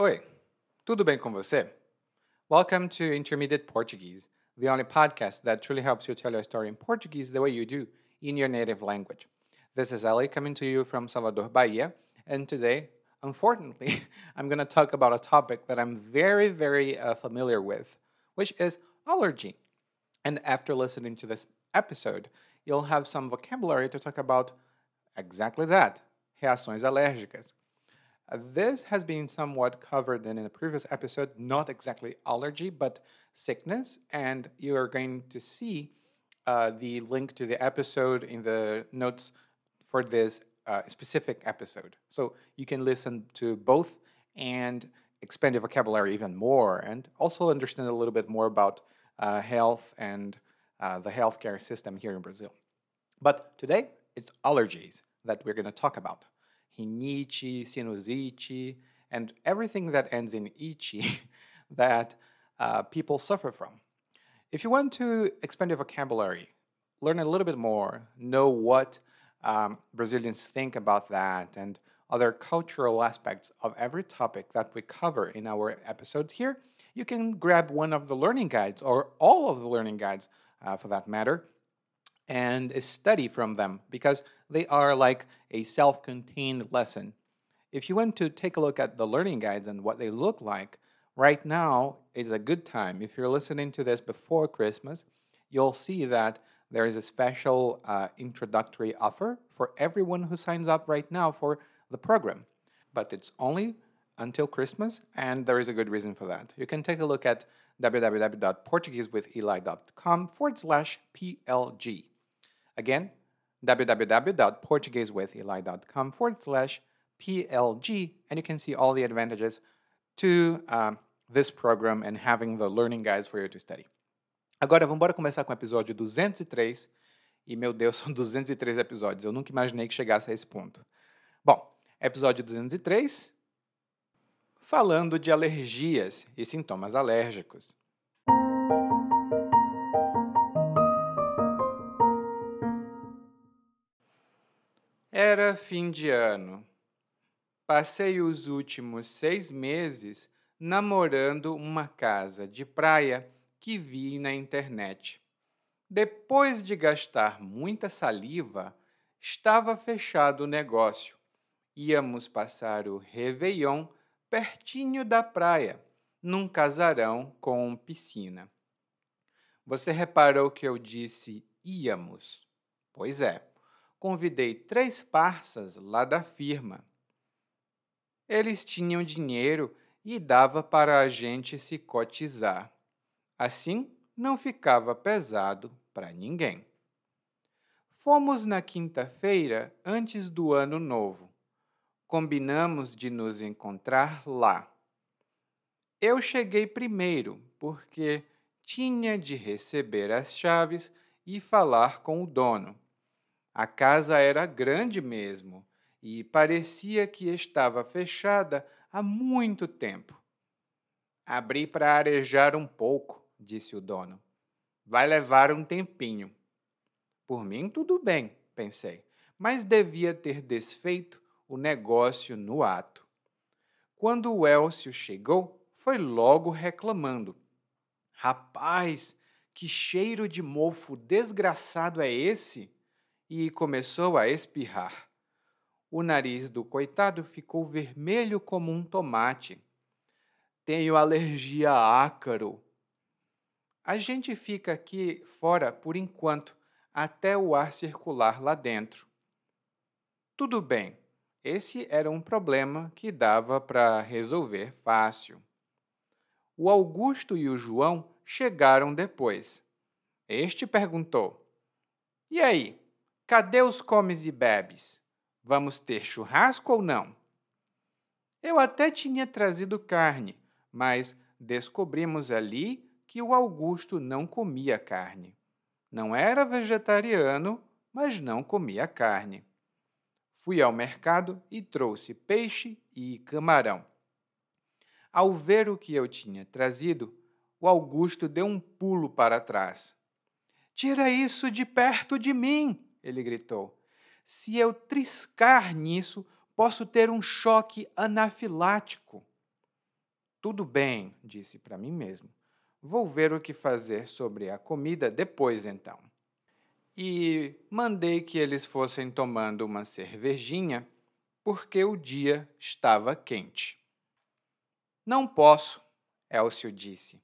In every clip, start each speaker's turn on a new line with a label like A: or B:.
A: Oi, tudo bem com você? Welcome to Intermediate Portuguese, the only podcast that truly helps you tell your story in Portuguese the way you do in your native language. This is Ali coming to you from Salvador, Bahia, and today, unfortunately, I'm going to talk about a topic that I'm very, very uh, familiar with, which is allergy. And after listening to this episode, you'll have some vocabulary to talk about exactly that reações alérgicas. Uh, this has been somewhat covered in a previous episode, not exactly allergy, but sickness. And you are going to see uh, the link to the episode in the notes for this uh, specific episode. So you can listen to both and expand your vocabulary even more and also understand a little bit more about uh, health and uh, the healthcare system here in Brazil. But today, it's allergies that we're going to talk about rhinite, sinusite, and everything that ends in ichi that uh, people suffer from. If you want to expand your vocabulary, learn a little bit more, know what um, Brazilians think about that, and other cultural aspects of every topic that we cover in our episodes here, you can grab one of the learning guides or all of the learning guides uh, for that matter and study from them because they are like a self contained lesson. If you want to take a look at the learning guides and what they look like, right now is a good time. If you're listening to this before Christmas, you'll see that there is a special uh, introductory offer for everyone who signs up right now for the program. But it's only until Christmas, and there is a good reason for that. You can take a look at www.portuguesewitheli.com forward slash PLG. Again, www.portuguesewitheli.com forward slash PLG, and you can see all the advantages to um, this program and having the learning guides for you to study. Agora, vamos embora começar com o episódio 203. E, meu Deus, são 203 episódios. Eu nunca imaginei que chegasse a esse ponto. Bom, episódio 203, falando de alergias e sintomas alérgicos. Era fim de ano. Passei os últimos seis meses namorando uma casa de praia que vi na internet. Depois de gastar muita saliva, estava fechado o negócio. Íamos passar o Réveillon pertinho da praia, num casarão com piscina. Você reparou que eu disse íamos? Pois é convidei três parças lá da firma. Eles tinham dinheiro e dava para a gente se cotizar. Assim, não ficava pesado para ninguém. Fomos na quinta-feira antes do ano novo. Combinamos de nos encontrar lá. Eu cheguei primeiro porque tinha de receber as chaves e falar com o dono. A casa era grande mesmo e parecia que estava fechada há muito tempo. Abri para arejar um pouco, disse o dono. Vai levar um tempinho. Por mim, tudo bem, pensei, mas devia ter desfeito o negócio no ato. Quando o Elcio chegou, foi logo reclamando. Rapaz, que cheiro de mofo desgraçado é esse? E começou a espirrar. O nariz do coitado ficou vermelho como um tomate. Tenho alergia a ácaro. A gente fica aqui fora por enquanto, até o ar circular lá dentro. Tudo bem, esse era um problema que dava para resolver fácil. O Augusto e o João chegaram depois. Este perguntou: E aí, Cadê os comes e bebes? Vamos ter churrasco ou não? Eu até tinha trazido carne, mas descobrimos ali que o Augusto não comia carne. Não era vegetariano, mas não comia carne. Fui ao mercado e trouxe peixe e camarão. Ao ver o que eu tinha trazido, o Augusto deu um pulo para trás. Tira isso de perto de mim! Ele gritou. Se eu triscar nisso, posso ter um choque anafilático. Tudo bem, disse para mim mesmo. Vou ver o que fazer sobre a comida depois então. E mandei que eles fossem tomando uma cervejinha, porque o dia estava quente. Não posso, Elcio disse.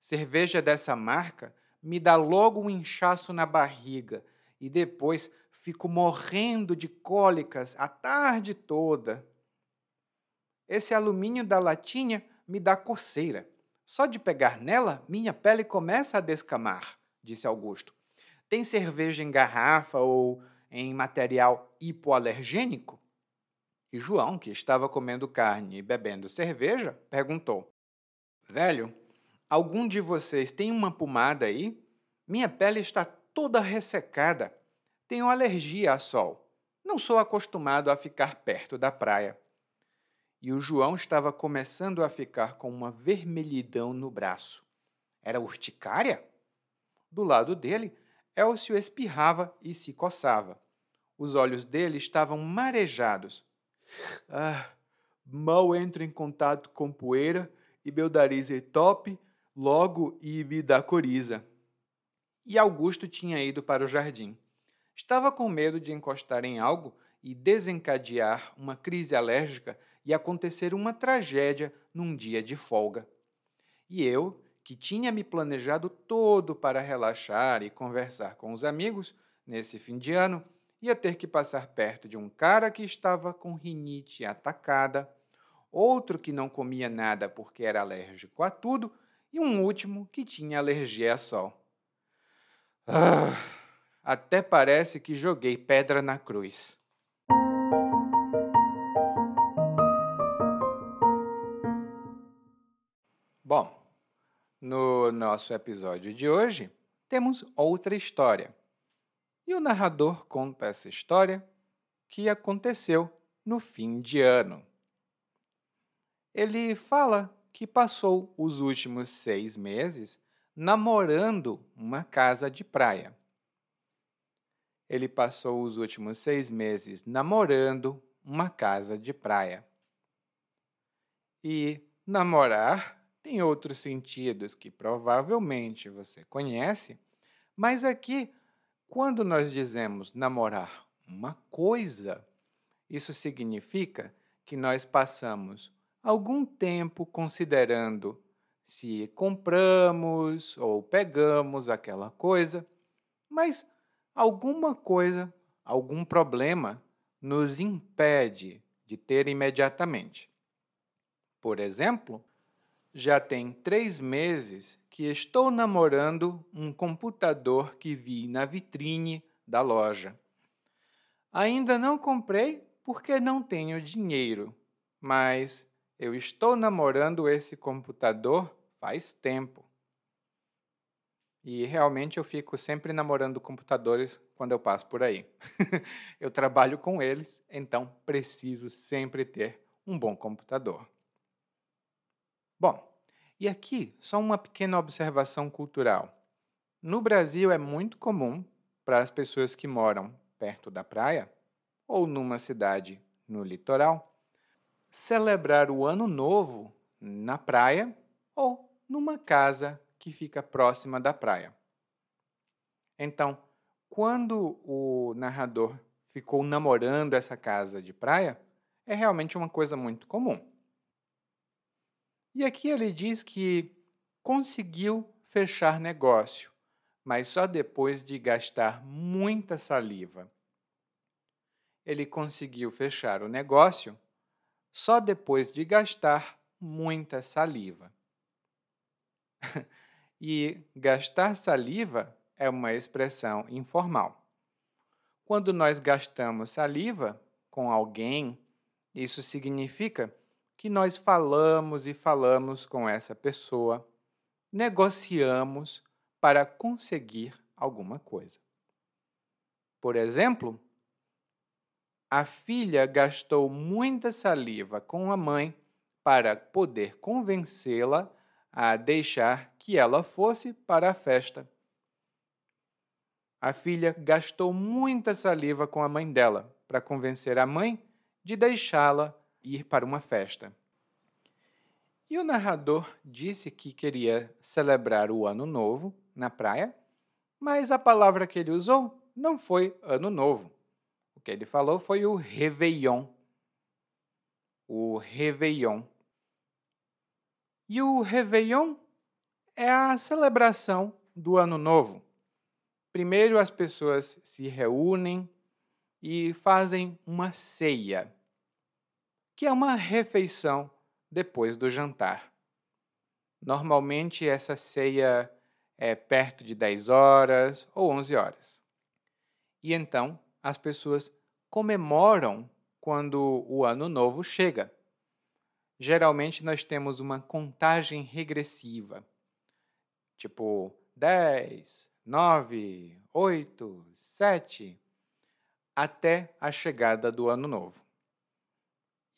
A: Cerveja dessa marca me dá logo um inchaço na barriga e depois fico morrendo de cólicas a tarde toda. Esse alumínio da latinha me dá coceira. Só de pegar nela, minha pele começa a descamar, disse Augusto. Tem cerveja em garrafa ou em material hipoalergênico? E João, que estava comendo carne e bebendo cerveja, perguntou: Velho, algum de vocês tem uma pomada aí? Minha pele está toda ressecada. Tenho alergia a sol. Não sou acostumado a ficar perto da praia e o João estava começando a ficar com uma vermelhidão no braço. Era urticária? Do lado dele, Elcio espirrava e se coçava. Os olhos dele estavam marejados. Ah, mal entro em contato com poeira e meu nariz é top, logo e me dá coriza. E Augusto tinha ido para o jardim. Estava com medo de encostar em algo e desencadear uma crise alérgica e acontecer uma tragédia num dia de folga. E eu, que tinha me planejado todo para relaxar e conversar com os amigos nesse fim de ano, ia ter que passar perto de um cara que estava com rinite atacada, outro que não comia nada porque era alérgico a tudo e um último que tinha alergia a sol. Ah, até parece que joguei pedra na cruz. Bom, no nosso episódio de hoje, temos outra história. E o narrador conta essa história que aconteceu no fim de ano. Ele fala que passou os últimos seis meses namorando uma casa de praia. Ele passou os últimos seis meses namorando uma casa de praia. E namorar tem outros sentidos que provavelmente você conhece, mas aqui, quando nós dizemos namorar uma coisa, isso significa que nós passamos algum tempo considerando se compramos ou pegamos aquela coisa, mas alguma coisa, algum problema nos impede de ter imediatamente. Por exemplo, já tem três meses que estou namorando um computador que vi na vitrine da loja. Ainda não comprei porque não tenho dinheiro, mas eu estou namorando esse computador faz tempo. E realmente eu fico sempre namorando computadores quando eu passo por aí. eu trabalho com eles, então preciso sempre ter um bom computador. Bom, e aqui só uma pequena observação cultural. No Brasil é muito comum para as pessoas que moram perto da praia ou numa cidade no litoral celebrar o Ano Novo na praia ou numa casa que fica próxima da praia. Então, quando o narrador ficou namorando essa casa de praia, é realmente uma coisa muito comum. E aqui ele diz que conseguiu fechar negócio, mas só depois de gastar muita saliva. Ele conseguiu fechar o negócio só depois de gastar muita saliva. e gastar saliva é uma expressão informal. Quando nós gastamos saliva com alguém, isso significa que nós falamos e falamos com essa pessoa, negociamos para conseguir alguma coisa. Por exemplo, a filha gastou muita saliva com a mãe para poder convencê-la a deixar que ela fosse para a festa. A filha gastou muita saliva com a mãe dela para convencer a mãe de deixá-la ir para uma festa. E o narrador disse que queria celebrar o Ano Novo na praia, mas a palavra que ele usou não foi Ano Novo. Que ele falou foi o Réveillon. O Réveillon. E o Réveillon é a celebração do Ano Novo. Primeiro as pessoas se reúnem e fazem uma ceia, que é uma refeição depois do jantar. Normalmente essa ceia é perto de 10 horas ou 11 horas. E então as pessoas comemoram quando o ano novo chega. Geralmente nós temos uma contagem regressiva, tipo 10, 9, 8, 7, até a chegada do Ano Novo.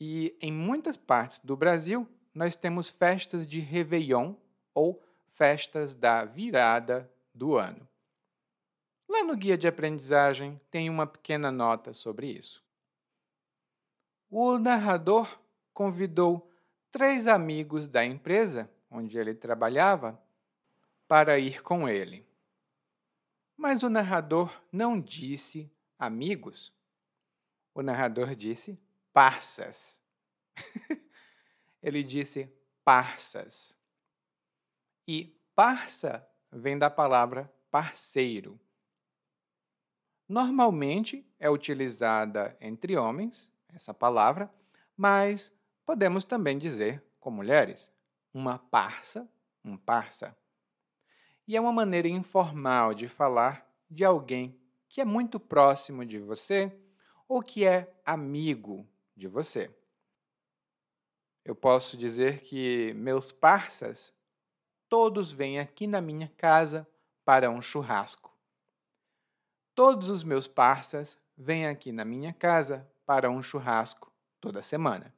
A: E em muitas partes do Brasil, nós temos festas de Réveillon ou festas da virada do ano. Lá no guia de aprendizagem tem uma pequena nota sobre isso. O narrador convidou três amigos da empresa onde ele trabalhava para ir com ele. Mas o narrador não disse amigos, o narrador disse parças. Ele disse parças. E parça vem da palavra parceiro. Normalmente é utilizada entre homens, essa palavra, mas podemos também dizer com mulheres, uma parça, um parça. E é uma maneira informal de falar de alguém que é muito próximo de você ou que é amigo de você. Eu posso dizer que meus parças todos vêm aqui na minha casa para um churrasco. Todos os meus parças vêm aqui na minha casa para um churrasco toda semana.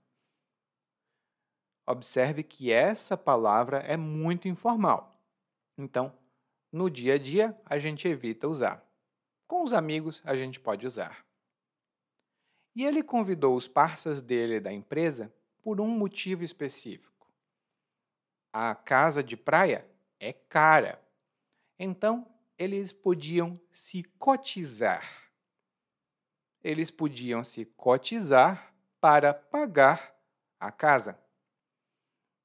A: Observe que essa palavra é muito informal. Então, no dia a dia, a gente evita usar. Com os amigos, a gente pode usar. E ele convidou os parceiros dele da empresa por um motivo específico. A casa de praia é cara. Então, eles podiam se cotizar. Eles podiam se cotizar para pagar a casa.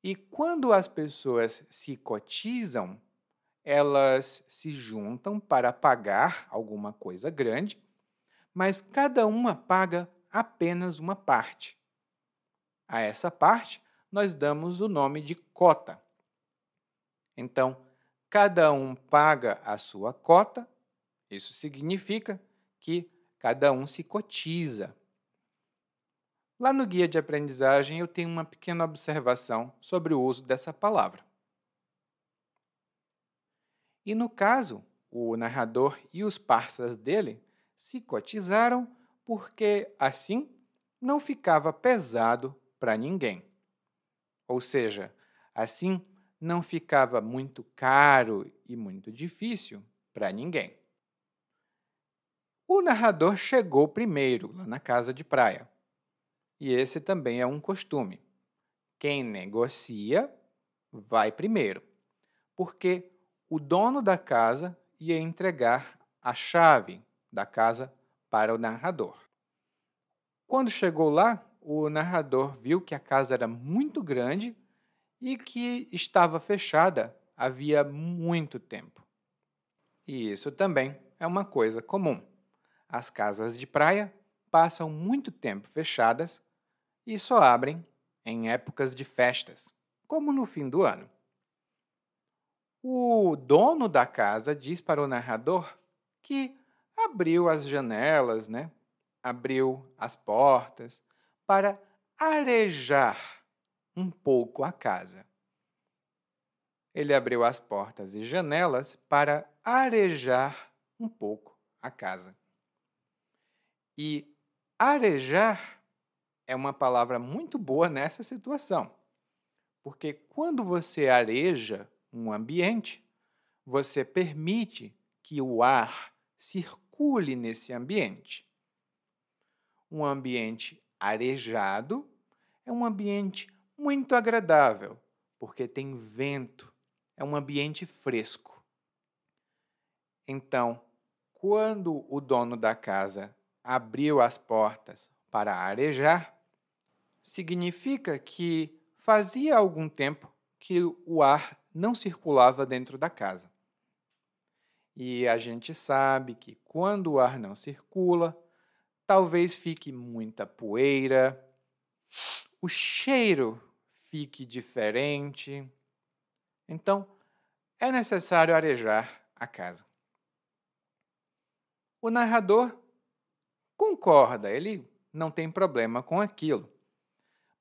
A: E quando as pessoas se cotizam, elas se juntam para pagar alguma coisa grande, mas cada uma paga apenas uma parte. A essa parte, nós damos o nome de cota. Então, cada um paga a sua cota, isso significa que cada um se cotiza. Lá no guia de aprendizagem, eu tenho uma pequena observação sobre o uso dessa palavra. E no caso, o narrador e os parceiros dele se cotizaram porque assim não ficava pesado para ninguém. Ou seja, assim não ficava muito caro e muito difícil para ninguém. O narrador chegou primeiro lá na casa de praia. E esse também é um costume. Quem negocia vai primeiro, porque o dono da casa ia entregar a chave da casa para o narrador. Quando chegou lá, o narrador viu que a casa era muito grande e que estava fechada havia muito tempo. E isso também é uma coisa comum. As casas de praia passam muito tempo fechadas e só abrem em épocas de festas, como no fim do ano. O dono da casa diz para o narrador que abriu as janelas, né? abriu as portas para arejar um pouco a casa. Ele abriu as portas e janelas para arejar um pouco a casa. E arejar é uma palavra muito boa nessa situação, porque quando você areja um ambiente, você permite que o ar circule nesse ambiente. Um ambiente arejado é um ambiente muito agradável, porque tem vento, é um ambiente fresco. Então, quando o dono da casa abriu as portas para arejar, significa que fazia algum tempo que o ar não circulava dentro da casa. E a gente sabe que quando o ar não circula, talvez fique muita poeira, o cheiro fique diferente. Então, é necessário arejar a casa. O narrador concorda, ele não tem problema com aquilo.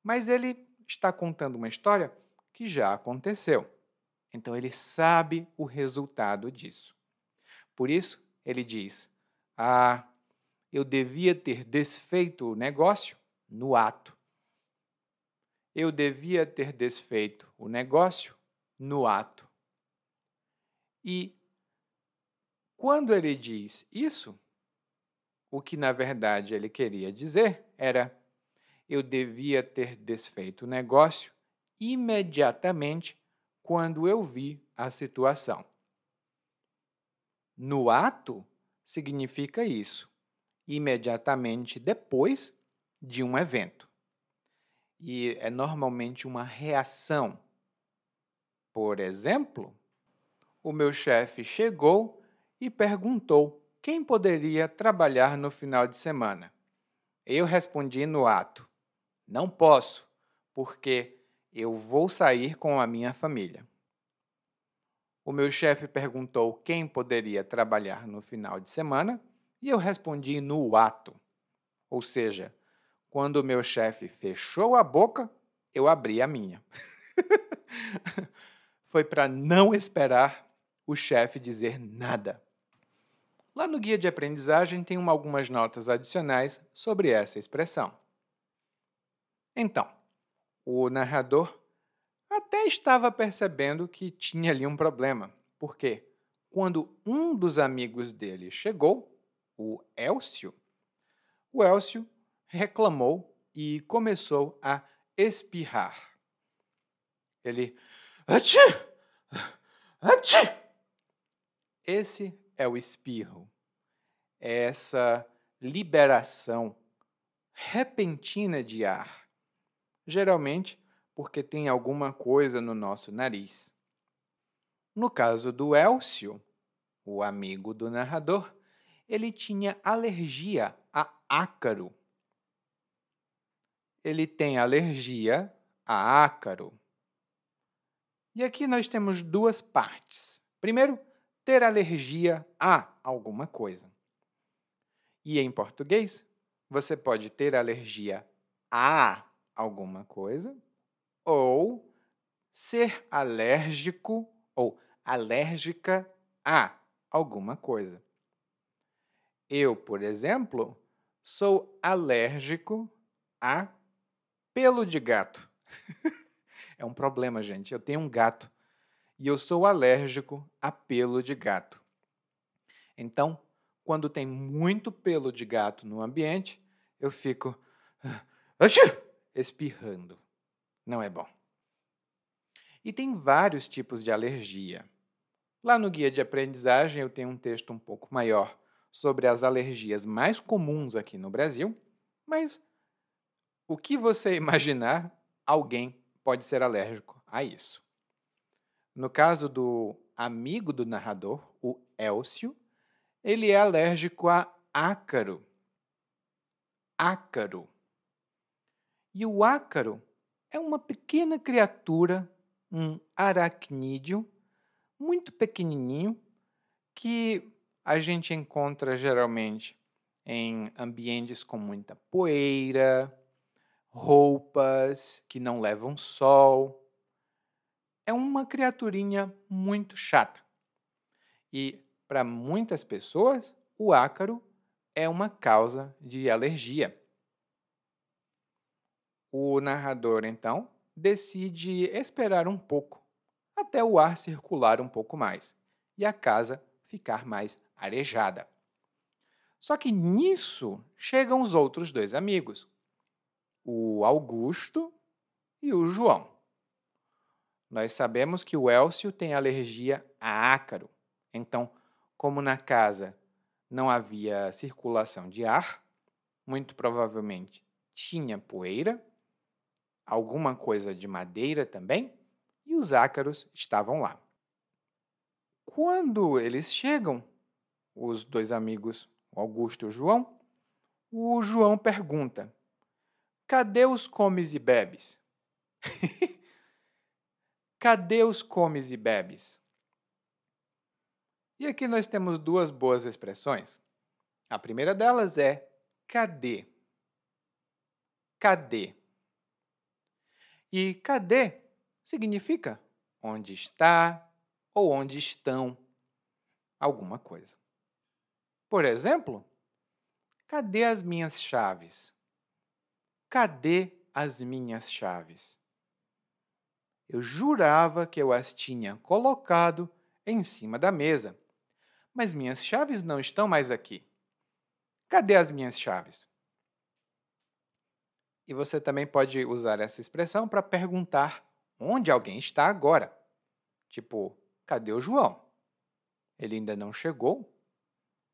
A: Mas ele está contando uma história que já aconteceu. Então ele sabe o resultado disso. Por isso, ele diz: Ah, eu devia ter desfeito o negócio no ato. Eu devia ter desfeito o negócio no ato. E quando ele diz isso, o que na verdade ele queria dizer era: eu devia ter desfeito o negócio imediatamente quando eu vi a situação. No ato significa isso, imediatamente depois de um evento. E é normalmente uma reação. Por exemplo, o meu chefe chegou e perguntou quem poderia trabalhar no final de semana? Eu respondi no ato: Não posso, porque eu vou sair com a minha família. O meu chefe perguntou quem poderia trabalhar no final de semana e eu respondi no ato. Ou seja, quando o meu chefe fechou a boca, eu abri a minha. Foi para não esperar o chefe dizer nada. Lá no guia de aprendizagem tem uma, algumas notas adicionais sobre essa expressão. Então, o narrador até estava percebendo que tinha ali um problema, porque quando um dos amigos dele chegou, o Elcio, o Elcio reclamou e começou a espirrar. Ele. Achê! Achê! Esse é o espirro. É essa liberação repentina de ar. Geralmente porque tem alguma coisa no nosso nariz. No caso do Elcio, o amigo do narrador, ele tinha alergia a ácaro. Ele tem alergia a ácaro. E aqui nós temos duas partes. Primeiro, ter alergia a alguma coisa. E em português, você pode ter alergia a alguma coisa ou ser alérgico ou alérgica a alguma coisa. Eu, por exemplo, sou alérgico a pelo de gato. é um problema, gente. Eu tenho um gato e eu sou alérgico a pelo de gato. Então, quando tem muito pelo de gato no ambiente, eu fico espirrando. Não é bom. E tem vários tipos de alergia. Lá no guia de aprendizagem eu tenho um texto um pouco maior sobre as alergias mais comuns aqui no Brasil, mas o que você imaginar, alguém pode ser alérgico a isso. No caso do amigo do narrador, o Elcio, ele é alérgico a ácaro. Ácaro. E o ácaro é uma pequena criatura, um aracnídeo, muito pequenininho, que a gente encontra geralmente em ambientes com muita poeira, roupas que não levam sol é uma criaturinha muito chata. E para muitas pessoas, o ácaro é uma causa de alergia. O narrador, então, decide esperar um pouco, até o ar circular um pouco mais e a casa ficar mais arejada. Só que nisso chegam os outros dois amigos, o Augusto e o João. Nós sabemos que o Elcio tem alergia a ácaro. Então, como na casa não havia circulação de ar, muito provavelmente tinha poeira, alguma coisa de madeira também, e os ácaros estavam lá. Quando eles chegam, os dois amigos, Augusto e o João, o João pergunta: Cadê os comes e bebes? Cadê os comes e bebes? E aqui nós temos duas boas expressões. A primeira delas é cadê? Cadê? E cadê significa onde está ou onde estão alguma coisa. Por exemplo, cadê as minhas chaves? Cadê as minhas chaves? Eu jurava que eu as tinha colocado em cima da mesa, mas minhas chaves não estão mais aqui. Cadê as minhas chaves? E você também pode usar essa expressão para perguntar onde alguém está agora. Tipo, cadê o João? Ele ainda não chegou?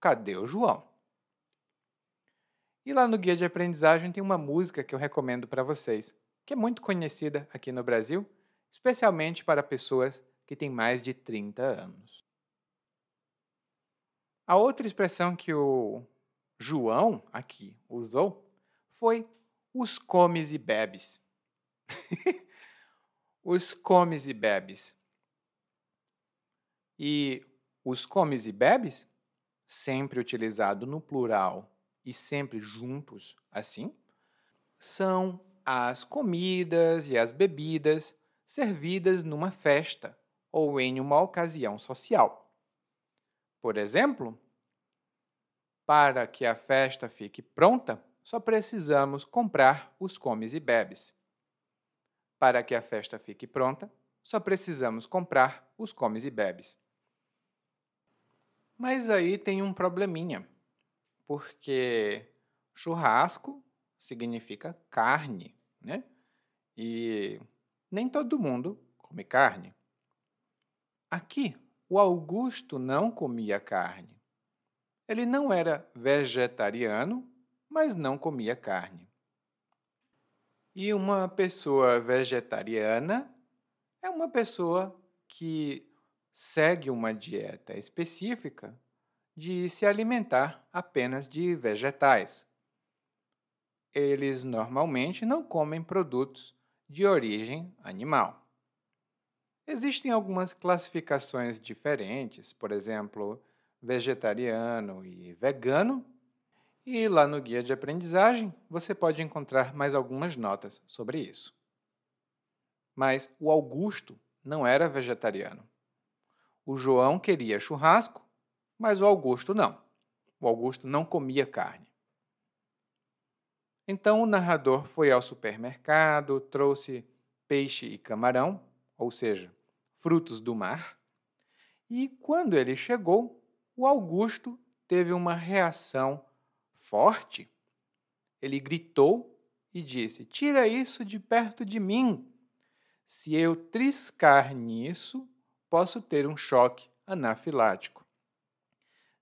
A: Cadê o João? E lá no guia de aprendizagem tem uma música que eu recomendo para vocês, que é muito conhecida aqui no Brasil especialmente para pessoas que têm mais de 30 anos. A outra expressão que o João aqui usou foi os comes e bebes. os comes e bebes. E os comes e bebes, sempre utilizado no plural e sempre juntos assim, são as comidas e as bebidas servidas numa festa ou em uma ocasião social. Por exemplo, para que a festa fique pronta, só precisamos comprar os comes e bebes. Para que a festa fique pronta, só precisamos comprar os comes e bebes. Mas aí tem um probleminha, porque churrasco significa carne, né? E nem todo mundo come carne. Aqui, o Augusto não comia carne. Ele não era vegetariano, mas não comia carne. E uma pessoa vegetariana é uma pessoa que segue uma dieta específica de se alimentar apenas de vegetais. Eles normalmente não comem produtos de origem animal. Existem algumas classificações diferentes, por exemplo, vegetariano e vegano, e lá no guia de aprendizagem você pode encontrar mais algumas notas sobre isso. Mas o Augusto não era vegetariano. O João queria churrasco, mas o Augusto não. O Augusto não comia carne. Então o narrador foi ao supermercado, trouxe peixe e camarão, ou seja, frutos do mar, e quando ele chegou, o Augusto teve uma reação forte. Ele gritou e disse: Tira isso de perto de mim. Se eu triscar nisso, posso ter um choque anafilático.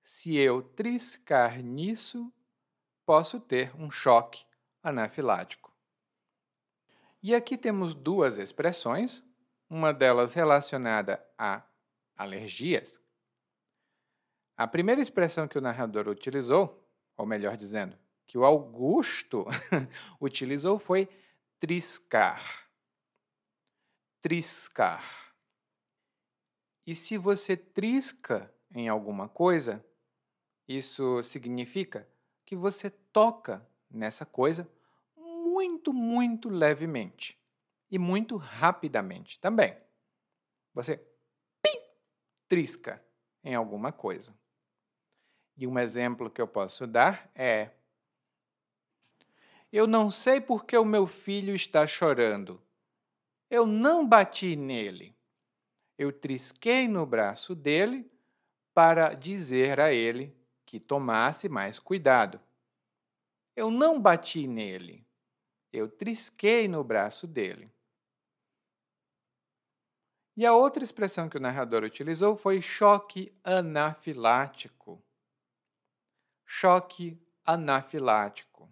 A: Se eu triscar nisso, posso ter um choque anafilático. E aqui temos duas expressões, uma delas relacionada a alergias. A primeira expressão que o narrador utilizou, ou melhor dizendo, que o Augusto utilizou foi triscar. Triscar. E se você trisca em alguma coisa, isso significa que você toca nessa coisa muito, muito levemente e muito rapidamente também. Você pim, trisca em alguma coisa. E um exemplo que eu posso dar é: Eu não sei por que o meu filho está chorando. Eu não bati nele. Eu trisquei no braço dele para dizer a ele que tomasse mais cuidado. Eu não bati nele. Eu trisquei no braço dele. E a outra expressão que o narrador utilizou foi choque anafilático. Choque anafilático.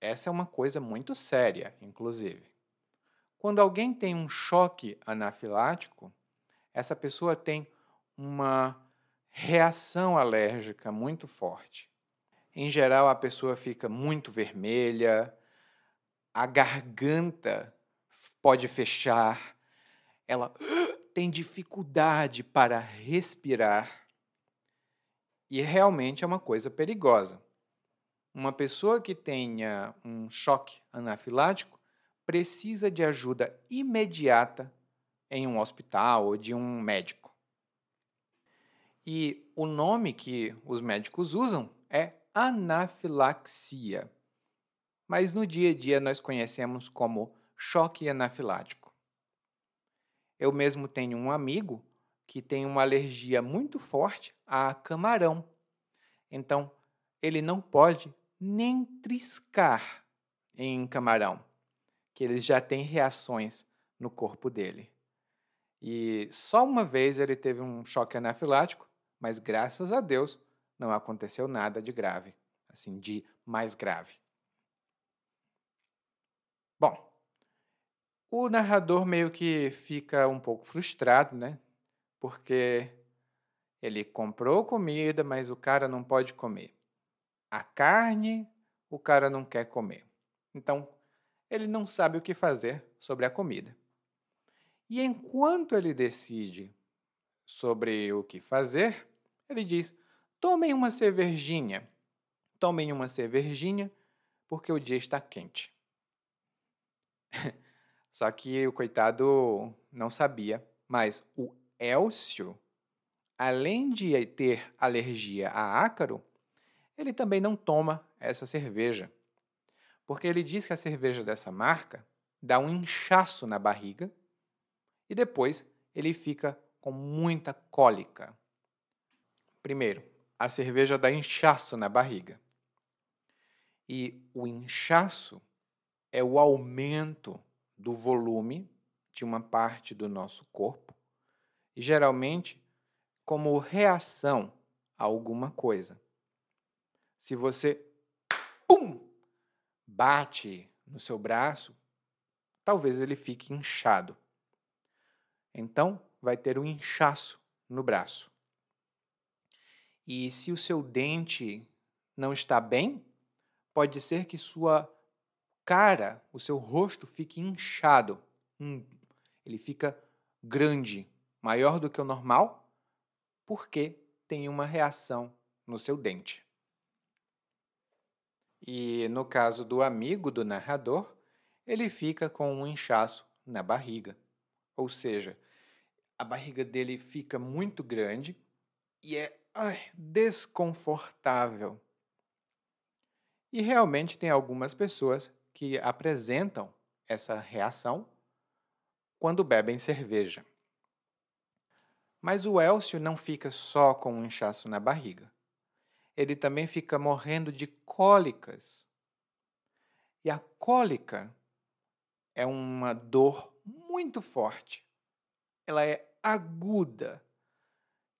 A: Essa é uma coisa muito séria, inclusive. Quando alguém tem um choque anafilático, essa pessoa tem uma reação alérgica muito forte. Em geral, a pessoa fica muito vermelha, a garganta pode fechar, ela tem dificuldade para respirar. E realmente é uma coisa perigosa. Uma pessoa que tenha um choque anafilático precisa de ajuda imediata em um hospital ou de um médico. E o nome que os médicos usam é anafilaxia, mas no dia a dia nós conhecemos como choque anafilático. Eu mesmo tenho um amigo que tem uma alergia muito forte a camarão. Então, ele não pode nem triscar em camarão, que ele já tem reações no corpo dele. E só uma vez ele teve um choque anafilático, mas graças a Deus não aconteceu nada de grave, assim, de mais grave. Bom, o narrador meio que fica um pouco frustrado, né? Porque ele comprou comida, mas o cara não pode comer. A carne, o cara não quer comer. Então, ele não sabe o que fazer sobre a comida. E enquanto ele decide sobre o que fazer, ele diz: tomem uma cervejinha. Tomem uma cervejinha, porque o dia está quente. Só que o coitado não sabia, mas o Elcio, além de ter alergia a ácaro, ele também não toma essa cerveja. Porque ele diz que a cerveja dessa marca dá um inchaço na barriga e depois ele fica com muita cólica. Primeiro, a cerveja dá inchaço na barriga. E o inchaço é o aumento do volume de uma parte do nosso corpo, geralmente como reação a alguma coisa. Se você pum, bate no seu braço, talvez ele fique inchado. Então, vai ter um inchaço no braço. E se o seu dente não está bem, pode ser que sua cara, o seu rosto fique inchado. Hum, ele fica grande, maior do que o normal, porque tem uma reação no seu dente. E no caso do amigo do narrador, ele fica com um inchaço na barriga. Ou seja, a barriga dele fica muito grande e é ai, desconfortável. E realmente tem algumas pessoas que apresentam essa reação quando bebem cerveja. Mas o Elcio não fica só com um inchaço na barriga. Ele também fica morrendo de cólicas. E a cólica é uma dor muito forte. Ela é aguda,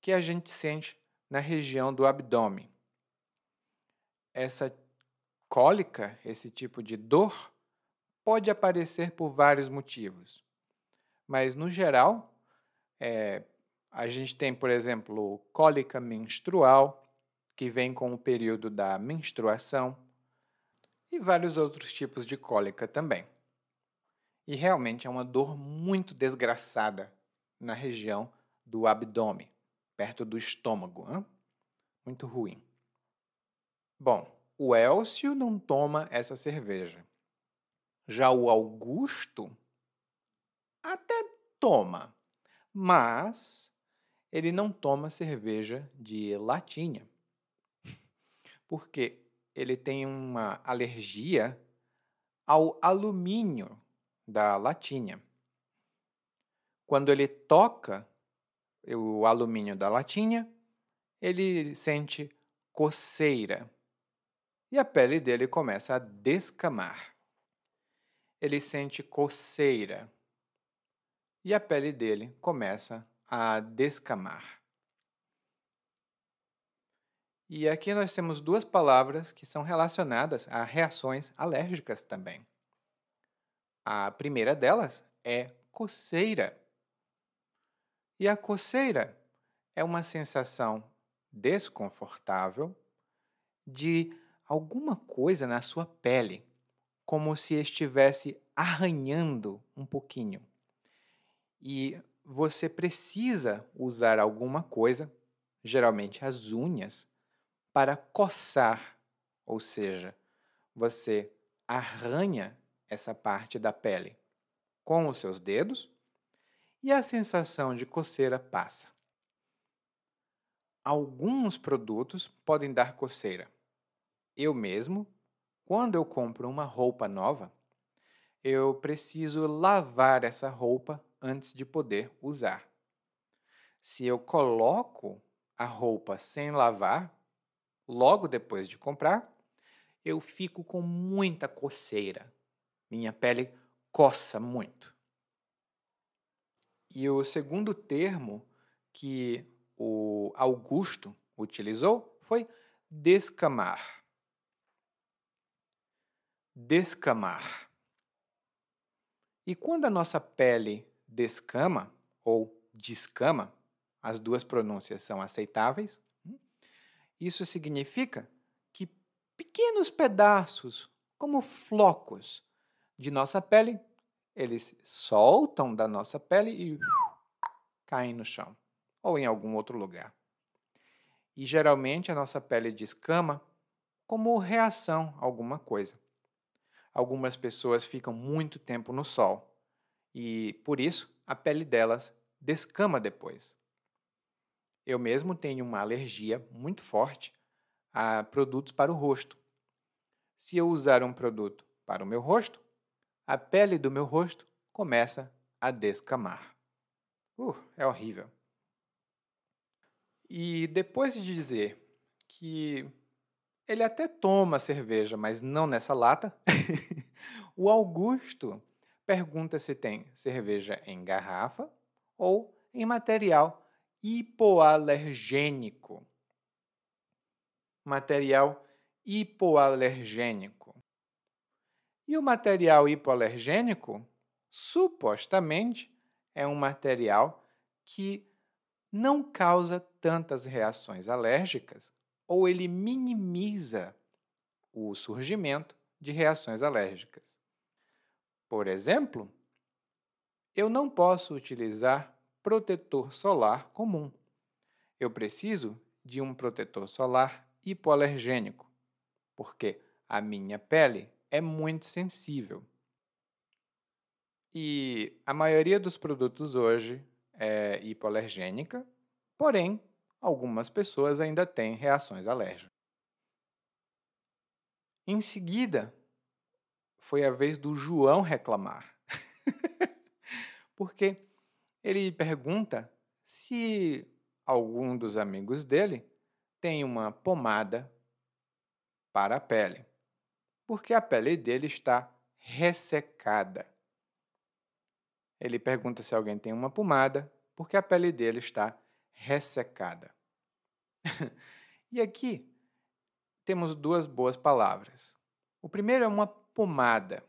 A: que a gente sente na região do abdômen. Essa cólica, esse tipo de dor, pode aparecer por vários motivos. Mas, no geral, é, a gente tem, por exemplo, cólica menstrual, que vem com o período da menstruação, e vários outros tipos de cólica também. E realmente é uma dor muito desgraçada na região do abdômen, perto do estômago. Hein? Muito ruim. Bom, o Elcio não toma essa cerveja. Já o Augusto até toma, mas ele não toma cerveja de latinha. Porque ele tem uma alergia ao alumínio da latinha. Quando ele toca o alumínio da latinha, ele sente coceira e a pele dele começa a descamar. Ele sente coceira e a pele dele começa a descamar. E aqui nós temos duas palavras que são relacionadas a reações alérgicas também. A primeira delas é coceira. E a coceira é uma sensação desconfortável de alguma coisa na sua pele, como se estivesse arranhando um pouquinho. E você precisa usar alguma coisa, geralmente as unhas, para coçar, ou seja, você arranha essa parte da pele com os seus dedos e a sensação de coceira passa. Alguns produtos podem dar coceira. Eu mesmo, quando eu compro uma roupa nova, eu preciso lavar essa roupa antes de poder usar. Se eu coloco a roupa sem lavar, logo depois de comprar, eu fico com muita coceira. Minha pele coça muito. E o segundo termo que o Augusto utilizou foi descamar. Descamar. E quando a nossa pele descama ou descama, as duas pronúncias são aceitáveis, isso significa que pequenos pedaços, como flocos de nossa pele, eles soltam da nossa pele e caem no chão ou em algum outro lugar. E geralmente a nossa pele descama como reação a alguma coisa. Algumas pessoas ficam muito tempo no sol e, por isso, a pele delas descama depois. Eu mesmo tenho uma alergia muito forte a produtos para o rosto. Se eu usar um produto para o meu rosto, a pele do meu rosto começa a descamar. Uh, é horrível. E depois de dizer que ele até toma cerveja, mas não nessa lata, o Augusto pergunta se tem cerveja em garrafa ou em material hipoalergênico. Material hipoalergênico. E o material hipoalergênico, supostamente, é um material que não causa tantas reações alérgicas ou ele minimiza o surgimento de reações alérgicas. Por exemplo, eu não posso utilizar protetor solar comum. Eu preciso de um protetor solar hipoalergênico, porque a minha pele é muito sensível. E a maioria dos produtos hoje é hipoalergênica, porém, algumas pessoas ainda têm reações alérgicas. Em seguida, foi a vez do João reclamar. Porque ele pergunta se algum dos amigos dele tem uma pomada para a pele, porque a pele dele está ressecada. Ele pergunta se alguém tem uma pomada, porque a pele dele está ressecada. e aqui temos duas boas palavras. O primeiro é uma pomada.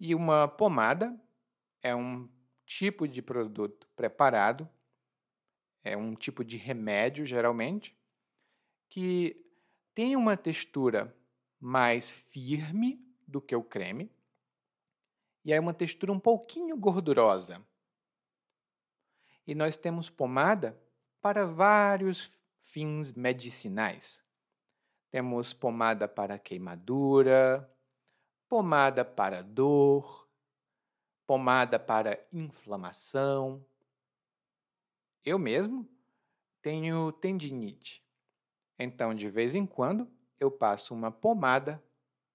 A: E uma pomada é um tipo de produto preparado, é um tipo de remédio, geralmente, que tem uma textura mais firme do que o creme e é uma textura um pouquinho gordurosa. E nós temos pomada para vários fins medicinais. Temos pomada para queimadura, pomada para dor, pomada para inflamação. Eu mesmo tenho tendinite. Então, de vez em quando, eu passo uma pomada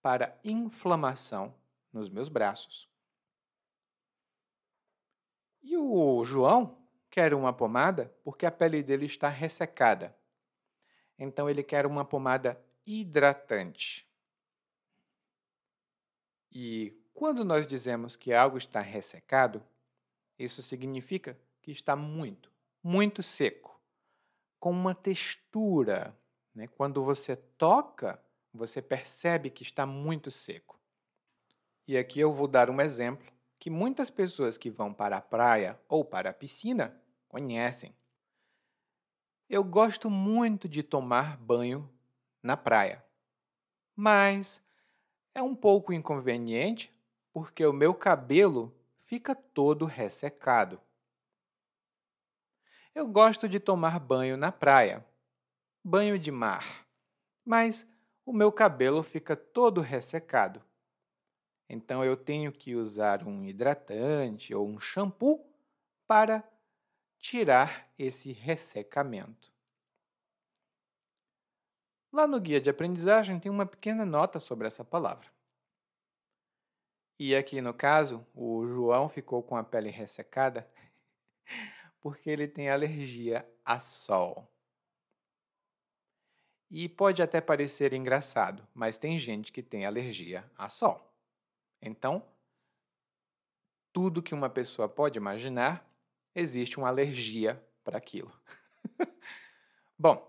A: para inflamação nos meus braços. E o João quer uma pomada porque a pele dele está ressecada. Então ele quer uma pomada hidratante. E quando nós dizemos que algo está ressecado, Isso significa que está muito, muito seco, com uma textura. Né? Quando você toca, você percebe que está muito seco. E aqui eu vou dar um exemplo que muitas pessoas que vão para a praia ou para a piscina conhecem. Eu gosto muito de tomar banho na praia, mas é um pouco inconveniente porque o meu cabelo fica todo ressecado. Eu gosto de tomar banho na praia, banho de mar, mas o meu cabelo fica todo ressecado. Então eu tenho que usar um hidratante ou um shampoo para tirar esse ressecamento. Lá no guia de aprendizagem tem uma pequena nota sobre essa palavra. E aqui no caso, o João ficou com a pele ressecada porque ele tem alergia a sol. E pode até parecer engraçado, mas tem gente que tem alergia a sol. Então, tudo que uma pessoa pode imaginar, existe uma alergia para aquilo. Bom,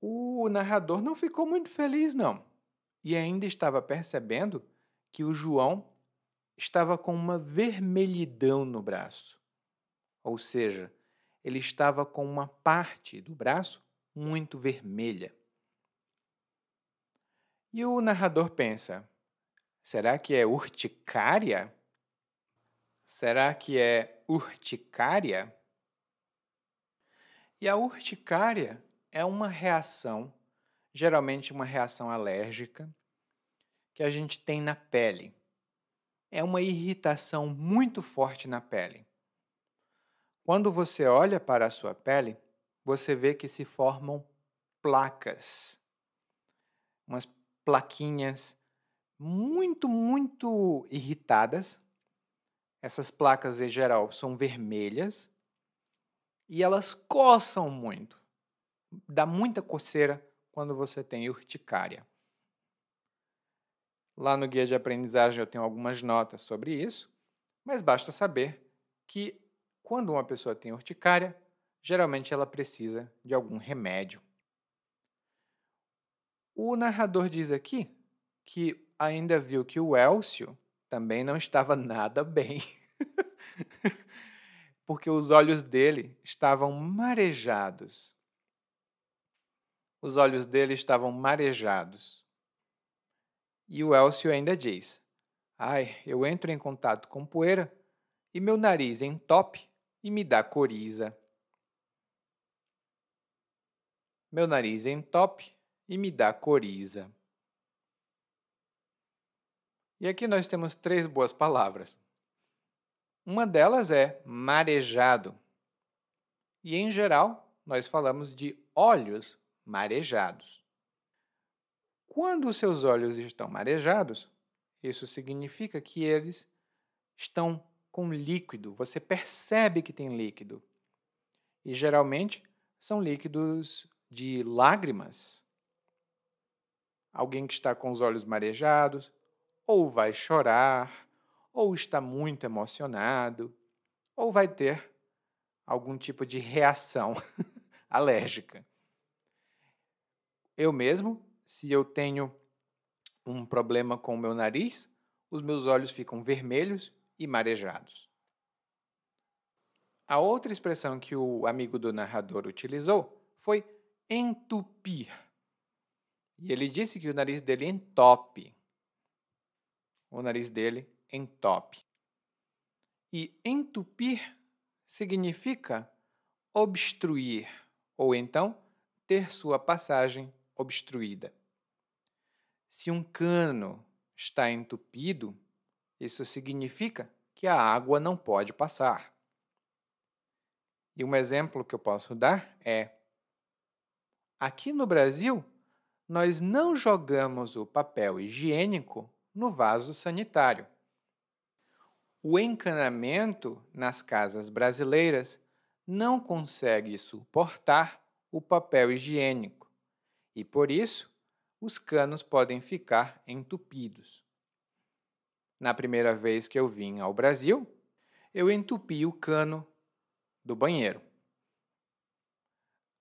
A: o narrador não ficou muito feliz, não, e ainda estava percebendo que o João estava com uma vermelhidão no braço. Ou seja, ele estava com uma parte do braço muito vermelha. E o narrador pensa: será que é urticária? Será que é urticária? E a urticária é uma reação, geralmente uma reação alérgica, que a gente tem na pele. É uma irritação muito forte na pele. Quando você olha para a sua pele, você vê que se formam placas. Umas plaquinhas muito, muito irritadas. Essas placas, em geral, são vermelhas e elas coçam muito. Dá muita coceira quando você tem urticária. Lá no guia de aprendizagem eu tenho algumas notas sobre isso, mas basta saber que quando uma pessoa tem urticária, geralmente ela precisa de algum remédio. O narrador diz aqui que ainda viu que o Elcio também não estava nada bem. Porque os olhos dele estavam marejados. Os olhos dele estavam marejados. E o Elcio ainda diz: Ai, eu entro em contato com poeira e meu nariz entope e me dá coriza. Meu nariz entope e me dá coriza. E aqui nós temos três boas palavras. Uma delas é marejado. E em geral, nós falamos de olhos marejados. Quando os seus olhos estão marejados, isso significa que eles estão com líquido, você percebe que tem líquido. E geralmente são líquidos de lágrimas. Alguém que está com os olhos marejados, ou vai chorar, ou está muito emocionado, ou vai ter algum tipo de reação alérgica. Eu mesmo, se eu tenho um problema com o meu nariz, os meus olhos ficam vermelhos e marejados. A outra expressão que o amigo do narrador utilizou foi entupir. E ele disse que o nariz dele entope. O nariz dele entope. E entupir significa obstruir, ou então ter sua passagem obstruída. Se um cano está entupido, isso significa que a água não pode passar. E um exemplo que eu posso dar é: aqui no Brasil, nós não jogamos o papel higiênico no vaso sanitário. O encanamento nas casas brasileiras não consegue suportar o papel higiênico e, por isso, os canos podem ficar entupidos. Na primeira vez que eu vim ao Brasil, eu entupi o cano do banheiro.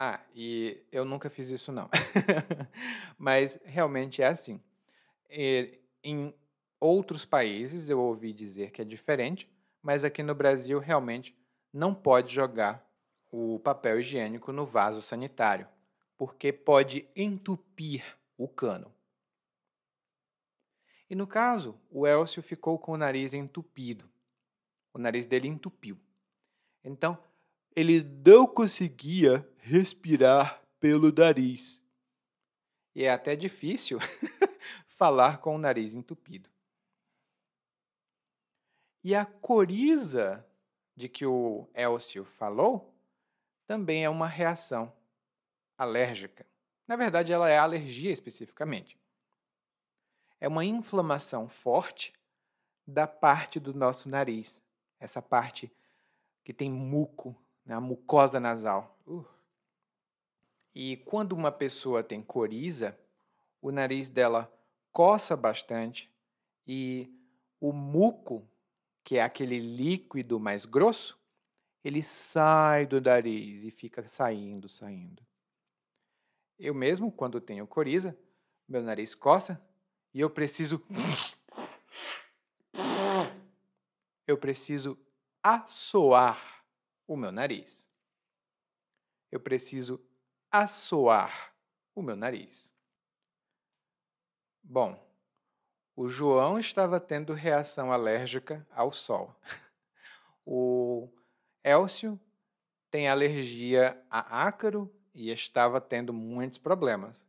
A: Ah, e eu nunca fiz isso não. Mas realmente é assim. E, em outros países eu ouvi dizer que é diferente, mas aqui no Brasil realmente não pode jogar o papel higiênico no vaso sanitário, porque pode entupir o cano. E no caso, o Elcio ficou com o nariz entupido. O nariz dele entupiu. Então, ele não conseguia respirar pelo nariz. E é até difícil falar com o nariz entupido. E a coriza de que o Elcio falou também é uma reação alérgica. Na verdade, ela é alergia especificamente. É uma inflamação forte da parte do nosso nariz, essa parte que tem muco, a mucosa nasal. Uh. E quando uma pessoa tem coriza, o nariz dela coça bastante e o muco, que é aquele líquido mais grosso, ele sai do nariz e fica saindo, saindo. Eu mesmo, quando tenho coriza, meu nariz coça e eu preciso. Eu preciso assoar o meu nariz. Eu preciso assoar o meu nariz. Bom, o João estava tendo reação alérgica ao sol. O Elcio tem alergia a ácaro e estava tendo muitos problemas.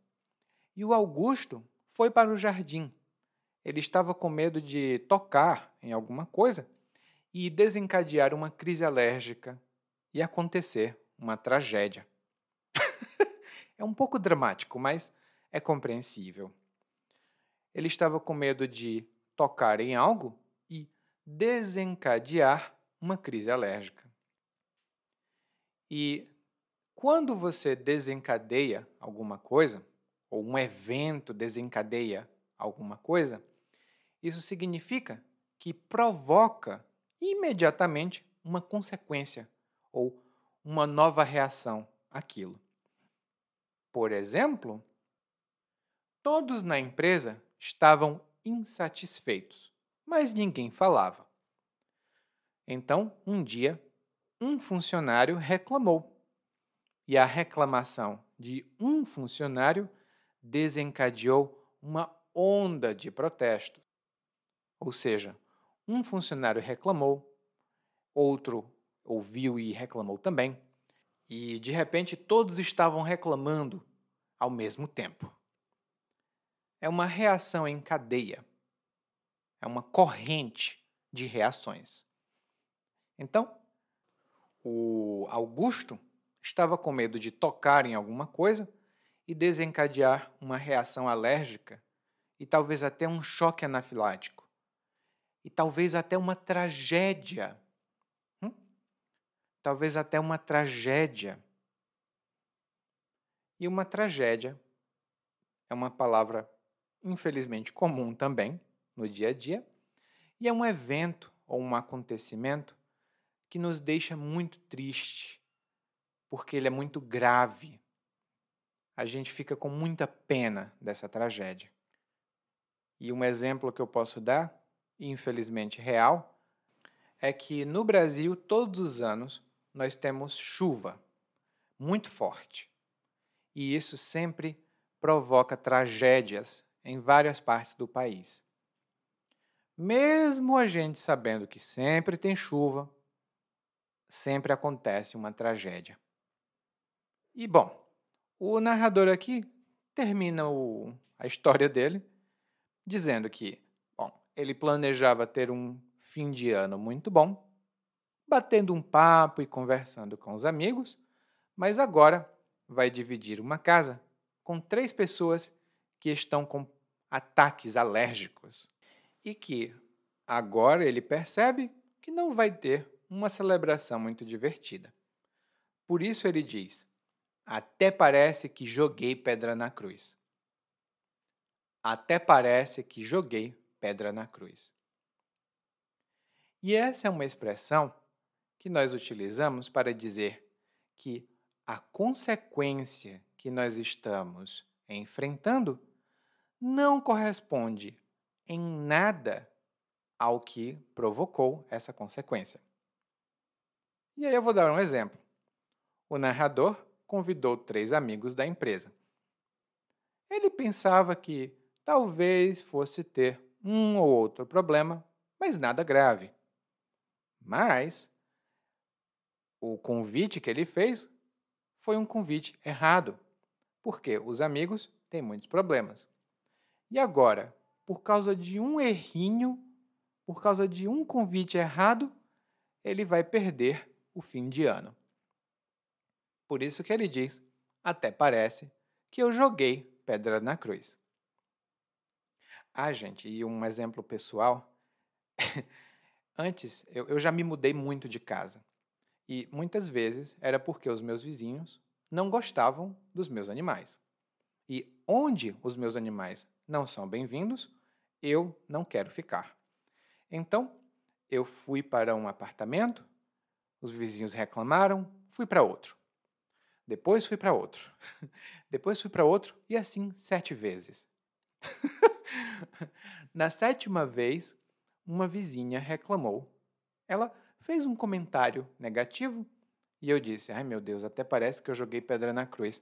A: E o Augusto foi para o jardim. Ele estava com medo de tocar em alguma coisa e desencadear uma crise alérgica e acontecer uma tragédia. é um pouco dramático, mas é compreensível. Ele estava com medo de tocar em algo e desencadear uma crise alérgica. E quando você desencadeia alguma coisa, ou um evento desencadeia alguma coisa, isso significa que provoca imediatamente uma consequência ou uma nova reação àquilo. Por exemplo, todos na empresa estavam insatisfeitos, mas ninguém falava. Então, um dia, um funcionário reclamou. E a reclamação de um funcionário desencadeou uma onda de protestos. Ou seja, um funcionário reclamou, outro ouviu e reclamou também, e de repente todos estavam reclamando ao mesmo tempo. É uma reação em cadeia. É uma corrente de reações. Então, o Augusto estava com medo de tocar em alguma coisa e desencadear uma reação alérgica e talvez até um choque anafilático e talvez até uma tragédia talvez até uma tragédia. E uma tragédia é uma palavra infelizmente comum também no dia a dia, e é um evento ou um acontecimento que nos deixa muito triste, porque ele é muito grave. A gente fica com muita pena dessa tragédia. E um exemplo que eu posso dar, infelizmente real, é que no Brasil, todos os anos, nós temos chuva muito forte. E isso sempre provoca tragédias em várias partes do país. Mesmo a gente sabendo que sempre tem chuva, sempre acontece uma tragédia. E bom, o narrador aqui termina o, a história dele dizendo que, bom, ele planejava ter um fim de ano muito bom, batendo um papo e conversando com os amigos, mas agora vai dividir uma casa com três pessoas que estão com ataques alérgicos e que agora ele percebe que não vai ter uma celebração muito divertida. Por isso ele diz: Até parece que joguei pedra na cruz. Até parece que joguei pedra na cruz. E essa é uma expressão que nós utilizamos para dizer que a consequência que nós estamos enfrentando não corresponde em nada ao que provocou essa consequência. E aí eu vou dar um exemplo. O narrador convidou três amigos da empresa. Ele pensava que talvez fosse ter um ou outro problema, mas nada grave. Mas o convite que ele fez foi um convite errado, porque os amigos têm muitos problemas. E agora, por causa de um errinho, por causa de um convite errado, ele vai perder o fim de ano. Por isso que ele diz: até parece que eu joguei pedra na cruz. Ah, gente, e um exemplo pessoal. Antes, eu, eu já me mudei muito de casa. E muitas vezes era porque os meus vizinhos não gostavam dos meus animais. E onde os meus animais não são bem-vindos, eu não quero ficar. Então, eu fui para um apartamento, os vizinhos reclamaram, fui para outro. Depois fui para outro. Depois fui para outro e assim sete vezes. Na sétima vez, uma vizinha reclamou. Ela fez um comentário negativo e eu disse: Ai meu Deus, até parece que eu joguei pedra na cruz.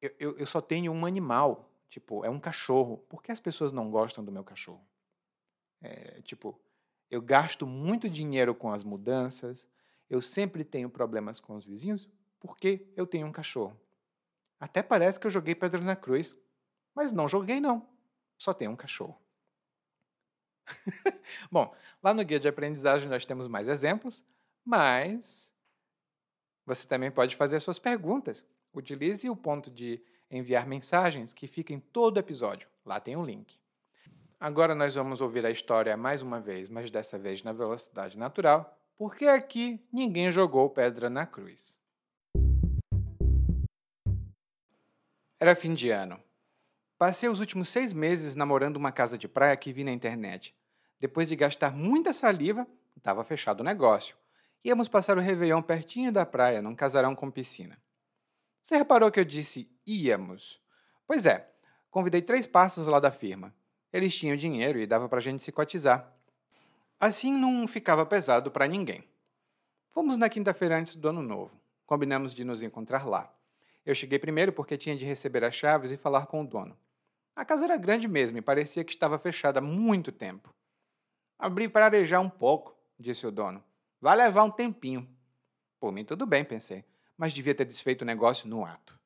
A: Eu, eu, eu só tenho um animal, tipo, é um cachorro. Por que as pessoas não gostam do meu cachorro? É, tipo, eu gasto muito dinheiro com as mudanças, eu sempre tenho problemas com os vizinhos porque eu tenho um cachorro. Até parece que eu joguei pedra na cruz, mas não joguei não. Só tenho um cachorro. Bom, lá no guia de aprendizagem nós temos mais exemplos, mas você também pode fazer suas perguntas. Utilize o ponto de enviar mensagens que fica em todo episódio. Lá tem um link. Agora nós vamos ouvir a história mais uma vez, mas dessa vez na velocidade natural, porque aqui ninguém jogou pedra na cruz. Era fim de ano. Passei os últimos seis meses namorando uma casa de praia que vi na internet. Depois de gastar muita saliva, estava fechado o negócio. Íamos passar o Réveillon pertinho da praia, num casarão com piscina. Você reparou que eu disse íamos? Pois é, convidei três passos lá da firma. Eles tinham dinheiro e dava para a gente se cotizar. Assim não ficava pesado para ninguém. Fomos na quinta-feira antes do ano novo. Combinamos de nos encontrar lá. Eu cheguei primeiro porque tinha de receber as chaves e falar com o dono. A casa era grande mesmo e parecia que estava fechada há muito tempo. Abri para arejar um pouco, disse o dono. Vai levar um tempinho. Por mim, tudo bem, pensei, mas devia ter desfeito o negócio no ato.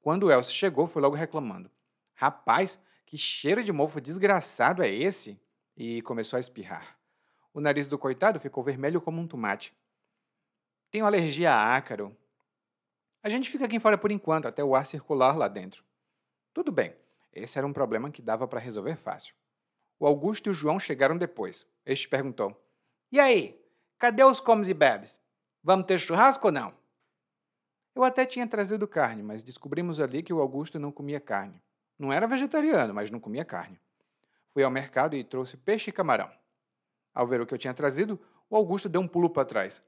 A: Quando Elcio chegou, foi logo reclamando. Rapaz, que cheiro de mofo desgraçado é esse? E começou a espirrar. O nariz do coitado ficou vermelho como um tomate. Tenho alergia a ácaro. A gente fica aqui fora por enquanto, até o ar circular lá dentro. Tudo bem, esse era um problema que dava para resolver fácil. O Augusto e o João chegaram depois. Este perguntou: E aí, Cadê os comes e bebes? Vamos ter churrasco ou não? Eu até tinha trazido carne, mas descobrimos ali que o Augusto não comia carne. Não era vegetariano, mas não comia carne. Fui ao mercado e trouxe peixe e camarão. Ao ver o que eu tinha trazido, o Augusto deu um pulo para trás.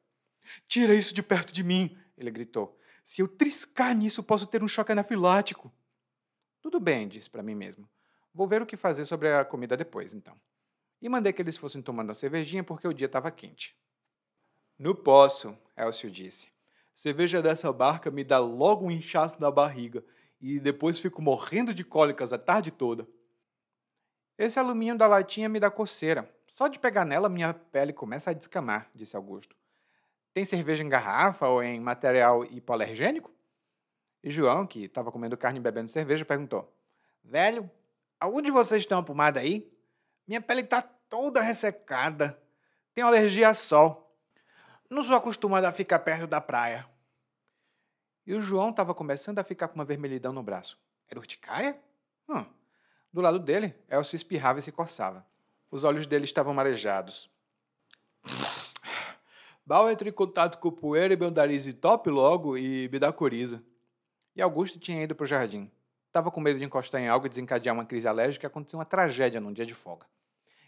A: Tira isso de perto de mim, ele gritou. Se eu triscar nisso, posso ter um choque anafilático. Tudo bem, disse para mim mesmo. Vou ver o que fazer sobre a comida depois, então. E mandei que eles fossem tomando a cervejinha porque o dia estava quente. Não posso, Elcio disse. Cerveja dessa barca me dá logo um inchaço na barriga e depois fico morrendo de cólicas a tarde toda. Esse alumínio da latinha me dá coceira. Só de pegar nela minha pele começa a descamar, disse Augusto. Tem cerveja em garrafa ou em material hipoalergênico? E João, que estava comendo carne e bebendo cerveja, perguntou: Velho, aonde vocês estão a pomada aí? Minha pele está toda ressecada. Tenho alergia a sol. Não sou acostumado a ficar perto da praia. E o João estava começando a ficar com uma vermelhidão no braço. Era urticária? Hum. Do lado dele, Elcio espirrava e se coçava. Os olhos dele estavam marejados. Bal entra em contato com poeira e meu nariz top logo e me dá coriza. E Augusto tinha ido para o jardim. Estava com medo de encostar em algo e desencadear uma crise alérgica e acontecer uma tragédia num dia de folga.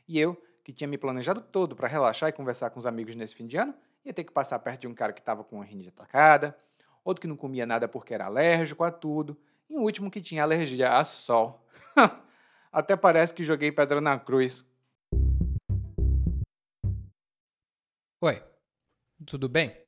A: E eu, que tinha me planejado todo para relaxar e conversar com os amigos nesse fim de ano, ia ter que passar perto de um cara que estava com a rinite atacada, outro que não comia nada porque era alérgico a tudo, e um último que tinha alergia a sol. Até parece que joguei pedra na cruz.
B: Oi, tudo bem?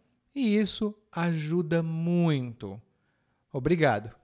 B: e isso ajuda muito. Obrigado.